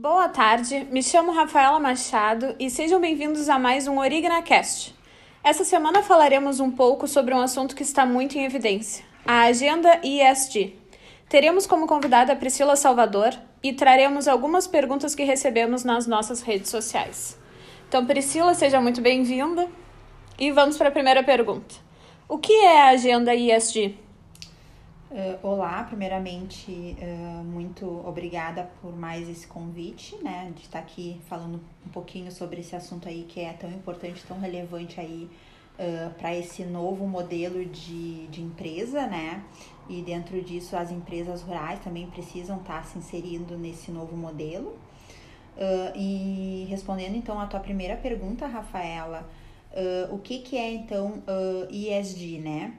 Boa tarde, me chamo Rafaela Machado e sejam bem-vindos a mais um OrignaCast. Essa semana falaremos um pouco sobre um assunto que está muito em evidência, a agenda ESG. Teremos como convidada a Priscila Salvador e traremos algumas perguntas que recebemos nas nossas redes sociais. Então, Priscila, seja muito bem-vinda e vamos para a primeira pergunta. O que é a agenda ESG? Uh, olá, primeiramente, uh, muito obrigada por mais esse convite, né, de estar aqui falando um pouquinho sobre esse assunto aí que é tão importante, tão relevante aí uh, para esse novo modelo de, de empresa, né, e dentro disso as empresas rurais também precisam estar se inserindo nesse novo modelo. e respondendo então a tua primeira pergunta, Rafaela, o que que é então ESG, né?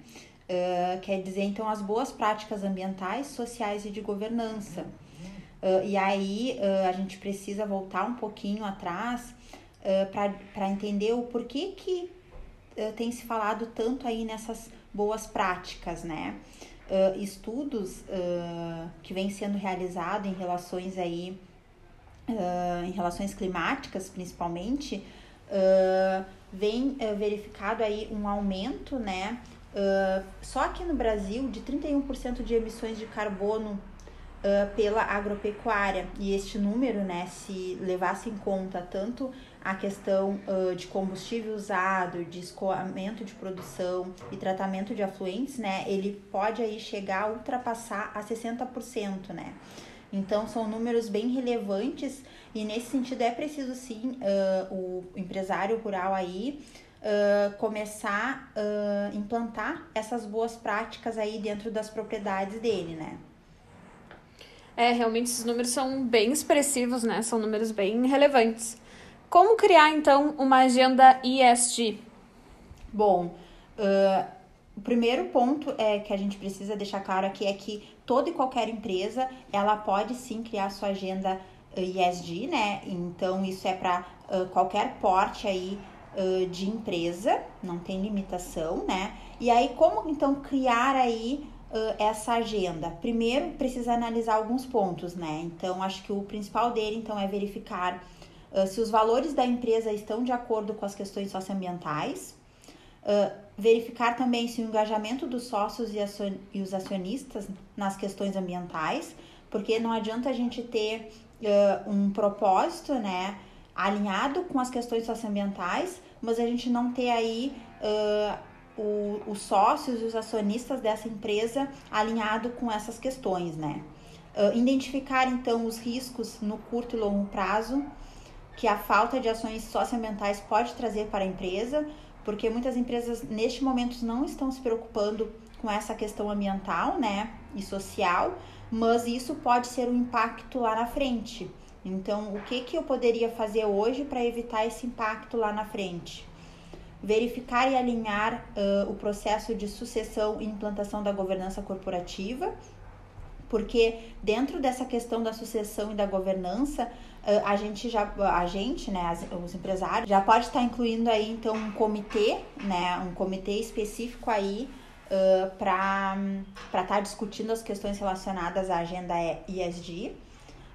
Uh, quer dizer, então, as boas práticas ambientais, sociais e de governança. Uh, e aí uh, a gente precisa voltar um pouquinho atrás para entender o porquê que tem se falado tanto aí nessas boas práticas, né? estudos que vêm sendo realizados em relações aí, em relações climáticas principalmente, vem verificado aí um aumento, né? Uh, só aqui no Brasil, de 31% de emissões de carbono uh, pela agropecuária. E este número, né, se levasse em conta tanto a questão uh, de combustível usado, de escoamento de produção e tratamento de afluentes, né, ele pode aí chegar a ultrapassar a 60%, né. Então, são números bem relevantes e nesse sentido é preciso sim o empresário rural aí uh, começar a uh, implantar essas boas práticas aí dentro das propriedades dele, né? É, realmente esses números são bem expressivos, né? São números bem relevantes. Como criar, então, uma agenda ESG? Bom, uh, o primeiro ponto é que a gente precisa deixar claro aqui é que toda e qualquer empresa, ela pode sim criar sua agenda ESG, né? Então, isso é para uh, qualquer porte aí de empresa, não tem limitação, né? E aí, como então criar aí uh, essa agenda? Primeiro, precisa analisar alguns pontos, né? Então, acho que o principal dele, então, é verificar uh, se os valores da empresa estão de acordo com as questões socioambientais, verificar também se o engajamento dos sócios e, acion e os acionistas nas questões ambientais, porque não adianta a gente ter um propósito, né? Alinhado com as questões socioambientais, mas a gente não ter aí uh, o, os sócios e os acionistas dessa empresa alinhado com essas questões, né? Uh, identificar então os riscos no curto e longo prazo que a falta de ações socioambientais pode trazer para a empresa, porque muitas empresas neste momento não estão se preocupando com essa questão ambiental, né, e social, mas isso pode ser um impacto lá na frente. Então, o que, que eu poderia fazer hoje para evitar esse impacto lá na frente? Verificar e alinhar uh, o processo de sucessão e implantação da governança corporativa, porque dentro dessa questão da sucessão e da governança, a gente já, a gente, né, os empresários, já pode estar incluindo aí então um comitê, né, um comitê específico aí uh, para estar tá discutindo as questões relacionadas à agenda ESG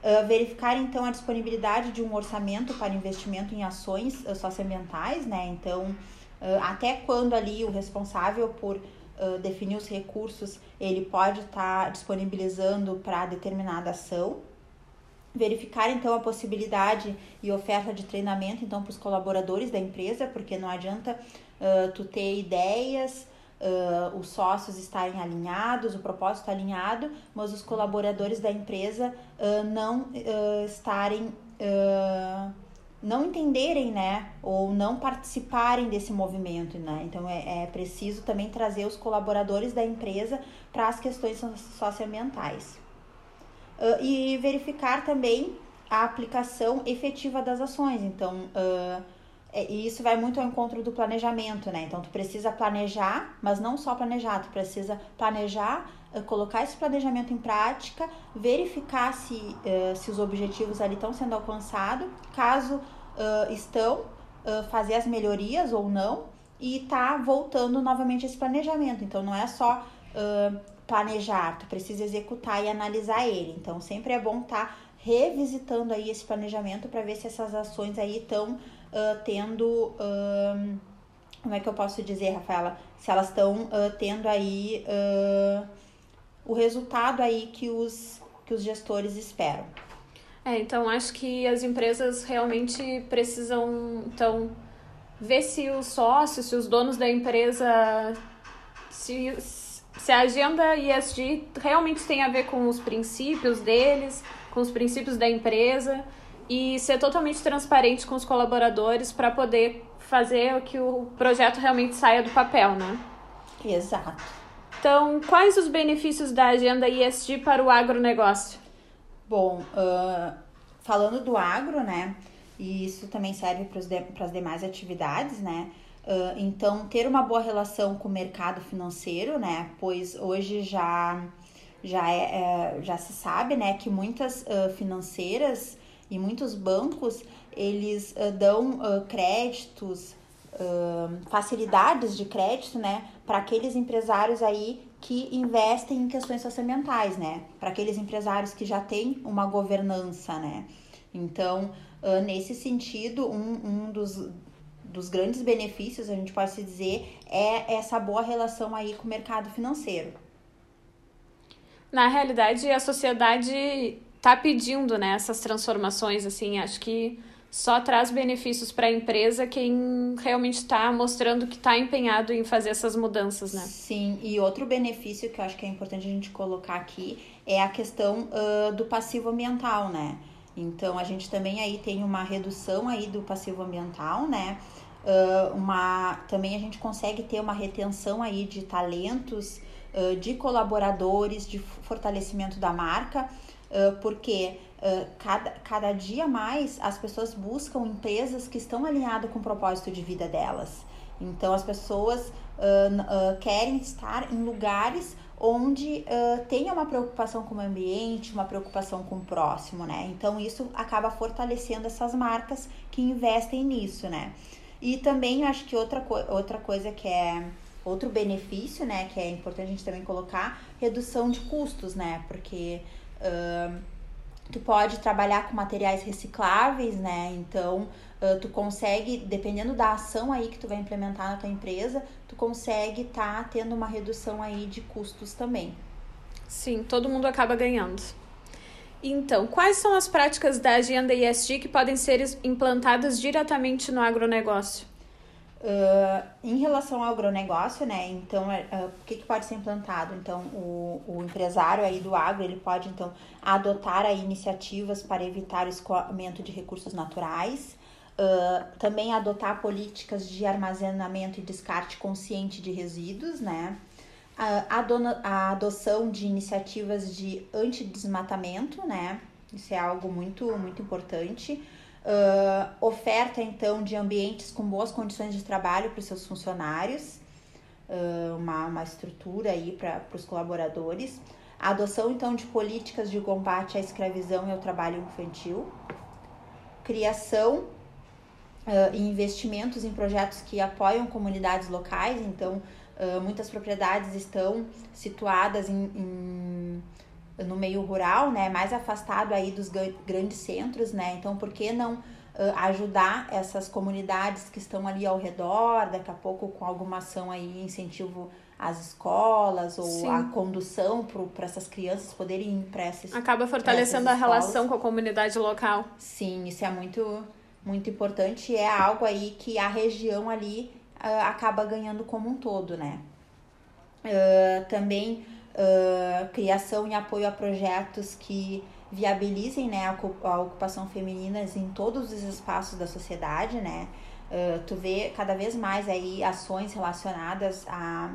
Uh, verificar então a disponibilidade de um orçamento para investimento em ações uh, socioambientais, né? Então, uh, até quando ali o responsável por definir os recursos ele pode estar tá disponibilizando para determinada ação. Verificar então a possibilidade e oferta de treinamento então para os colaboradores da empresa, porque não adianta tu ter ideias uh, os sócios estarem alinhados, o propósito alinhado, mas os colaboradores da empresa uh, não uh, estarem não entenderem, né, ou não participarem desse movimento, né? Então é, é preciso também trazer os colaboradores da empresa para as questões socioambientais e verificar também a aplicação efetiva das ações. Então uh, e isso vai muito ao encontro do planejamento, né? Então, tu precisa planejar, mas não só planejar, tu precisa planejar, eh, colocar esse planejamento em prática, verificar se, uh, se os objetivos ali estão sendo alcançados, caso uh, estão, uh, fazer as melhorias ou não, e tá voltando novamente esse planejamento. Então, não é só planejar, tu precisa executar e analisar ele. Então, sempre é bom estar tá revisitando aí esse planejamento para ver se essas ações aí estão uh, tendo uh, como é que eu posso dizer, Rafaela, se elas estão tendo aí o resultado aí que os que os gestores esperam. É, então acho que as empresas realmente precisam então ver se os sócios, se os donos da empresa se se a agenda ESG realmente tem a ver com os princípios deles, com os princípios da empresa e ser totalmente transparente com os colaboradores para poder fazer que o projeto realmente saia do papel, né? Exato. Então, quais os benefícios da agenda ESG para o agronegócio? Bom, uh, falando do agro, né? E isso também serve para de, as demais atividades, né? Uh, então, ter uma boa relação com o mercado financeiro, né? Pois hoje já, já, é, é já se sabe, né, que muitas uh, financeiras e muitos bancos, eles uh, dão créditos, facilidades de crédito, né, para aqueles empresários aí que investem em questões socioambientais, né? Para aqueles empresários que já têm uma governança, né? Então, nesse sentido, um, um dos dos grandes benefícios, a gente pode se dizer, é essa boa relação aí com o mercado financeiro. Na realidade, a sociedade está pedindo né, essas transformações, assim, acho que só traz benefícios para a empresa quem realmente está mostrando que está empenhado em fazer essas mudanças, né? Sim, e outro benefício que eu acho que é importante a gente colocar aqui é a questão uh, do passivo ambiental, né? Então a gente também aí tem uma redução aí do passivo ambiental, né? Uh, uma, também a gente consegue ter uma retenção aí de talentos, de colaboradores, de fortalecimento da marca, porque cada, cada dia mais as pessoas buscam empresas que estão alinhadas com o propósito de vida delas. Então as pessoas querem estar em lugares onde tenha uma preocupação com o ambiente, uma preocupação com o próximo, né? Então isso acaba fortalecendo essas marcas que investem nisso, né? E também acho que outra, outra coisa que é outro benefício, né, que é importante a gente também colocar, redução de custos, né? Porque uh, tu pode trabalhar com materiais recicláveis, né? Então, uh, tu consegue, dependendo da ação aí que tu vai implementar na tua empresa, tu consegue estar tá tendo uma redução aí de custos também. Sim, todo mundo acaba ganhando. Então, quais são as práticas da agenda ESG que podem ser implantadas diretamente no agronegócio? Uh, em relação ao agronegócio, né, então, uh, o que, que pode ser implantado? Então, o, o empresário aí do agro, ele pode, então, adotar aí iniciativas para evitar o escoamento de recursos naturais, uh, também adotar políticas de armazenamento e descarte consciente de resíduos, né, a, a adoção de iniciativas de antidesmatamento, né? Isso é algo muito, muito importante. Uh, oferta, então, de ambientes com boas condições de trabalho para os seus funcionários, uh, uma, uma estrutura aí para os colaboradores. A adoção, então, de políticas de combate à escravidão e ao trabalho infantil. Criação uh, e investimentos em projetos que apoiam comunidades locais, então, muitas propriedades estão situadas em, em, no meio rural, né, mais afastado aí dos grandes centros, né, então por que não ajudar essas comunidades que estão ali ao redor, daqui a pouco com alguma ação aí, incentivo às escolas ou Sim. a condução para essas crianças poderem ir para essas Acaba fortalecendo a relação com a comunidade local. Sim, isso é muito, muito importante e é algo aí que a região ali uh, acaba ganhando como um todo, né? Uh, também uh, criação e apoio a projetos que viabilizem né, a, a ocupação feminina em todos os espaços da sociedade, né? Uh, tu vê cada vez mais aí ações relacionadas à,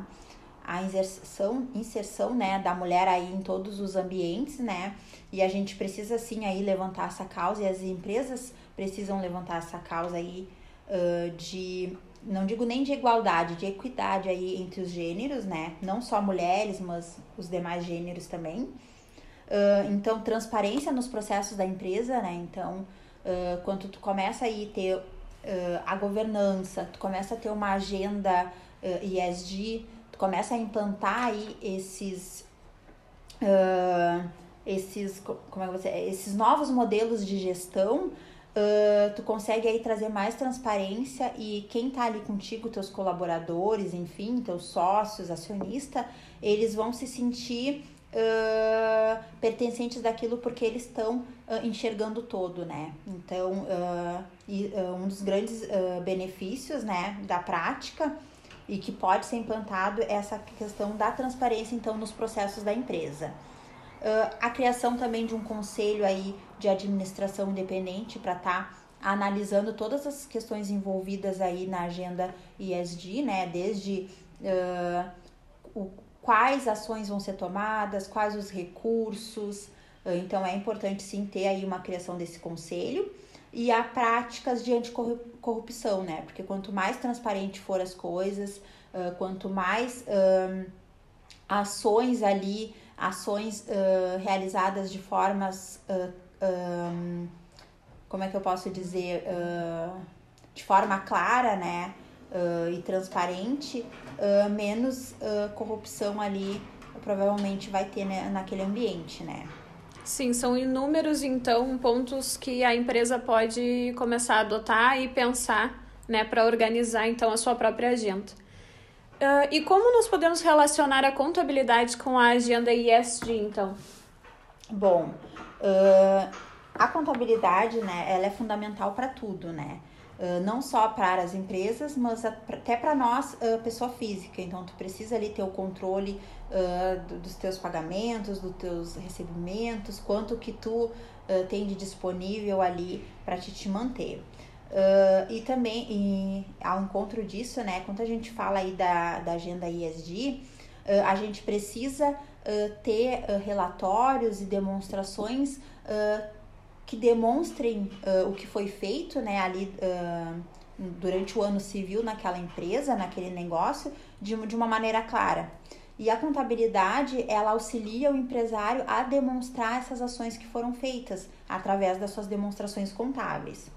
à inserção, inserção né, da mulher aí em todos os ambientes, né? E a gente precisa sim aí levantar essa causa e as empresas precisam levantar essa causa aí de não digo nem de igualdade, de equidade aí entre os gêneros, né? Não só mulheres, mas os demais gêneros também. Uh, então, transparência nos processos da empresa, né? Então, uh, quando tu começa aí ter uh, a governança, tu começa a ter uma agenda uh, ESG, tu começa a implantar aí esses esses, como é que você, esses novos modelos de gestão, Uh, tu consegue aí trazer mais transparência e quem tá ali contigo, teus colaboradores, enfim, teus sócios, acionista, eles vão se sentir uh, pertencentes daquilo porque eles estão uh, enxergando todo, né? Então, e, um dos grandes benefícios, né, da prática e que pode ser implantado é essa questão da transparência, então, nos processos da empresa. Uh, a criação também de um conselho aí de administração independente para estar tá analisando todas as questões envolvidas aí na agenda ISD, né? Desde uh, o, quais ações vão ser tomadas, quais os recursos. Uh, então é importante sim ter aí uma criação desse conselho e a práticas de anticorrupção, né? Porque quanto mais transparente for as coisas, quanto mais ações ali ações uh, realizadas de formas. Uh, um, como é que eu posso dizer? Uh, de forma clara, né? e transparente, menos corrupção ali provavelmente vai ter né, naquele ambiente, né? Sim, são inúmeros, então, pontos que a empresa pode começar a adotar e pensar, né, para organizar, então, a sua própria agenda. Uh, e como nós podemos relacionar a contabilidade com a agenda ESG, então? Bom, uh, a contabilidade, né, ela é fundamental para tudo, né? Uh, não só para as empresas, mas até para nós, pessoa física. Então, tu precisa ali ter o controle dos teus pagamentos, dos teus recebimentos, quanto que tu tem de disponível ali para te, te manter. Uh, e também, e, ao encontro disso, né, quando a gente fala aí da, da agenda ISD, uh, a gente precisa uh, ter relatórios e demonstrações que demonstrem o que foi feito né, ali durante o ano civil naquela empresa, naquele negócio, de, de uma maneira clara. E a contabilidade, ela auxilia o empresário a demonstrar essas ações que foram feitas através das suas demonstrações contábeis.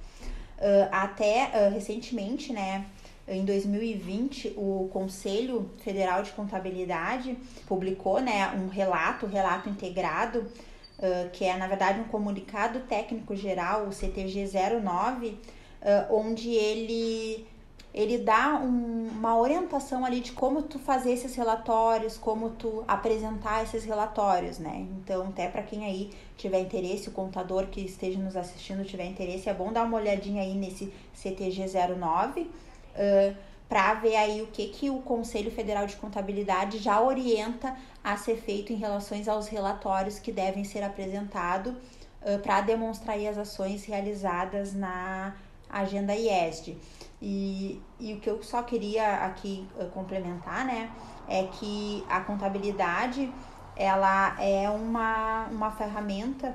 Uh, até uh, recentemente, né, em 2020, o Conselho Federal de Contabilidade publicou né, um relato, relato integrado, uh, que é na verdade um comunicado técnico geral, o CTG 09, onde ele ele dá um, uma orientação ali de como tu fazer esses relatórios, como tu apresentar esses relatórios, né? Então, até para quem aí tiver interesse, o contador que esteja nos assistindo tiver interesse, é bom dar uma olhadinha aí nesse CTG 09 uh, para ver aí o que, que o Conselho Federal de Contabilidade já orienta a ser feito em relação aos relatórios que devem ser apresentados uh, para demonstrar as ações realizadas na agenda IESD. E, e o que eu só queria aqui uh, complementar, né, é que a contabilidade, ela é uma, uma ferramenta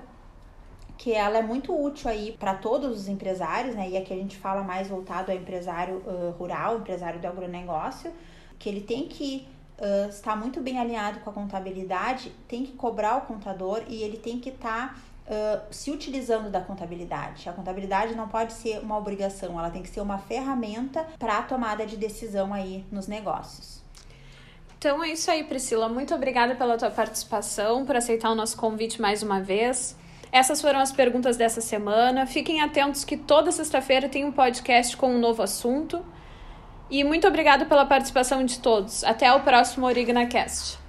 que ela é muito útil aí para todos os empresários, né? E aqui a gente fala mais voltado ao empresário uh, rural, empresário do agronegócio, que ele tem que uh, estar muito bem alinhado com a contabilidade, tem que cobrar o contador e ele tem que estar tá se utilizando da contabilidade. A contabilidade não pode ser uma obrigação, ela tem que ser uma ferramenta para a tomada de decisão aí nos negócios. Então é isso aí, Priscila. Muito obrigada pela tua participação, por aceitar o nosso convite mais uma vez. Essas foram as perguntas dessa semana. Fiquem atentos que toda sexta-feira tem um podcast com um novo assunto. E muito obrigada pela participação de todos. Até o próximo OrignaCast.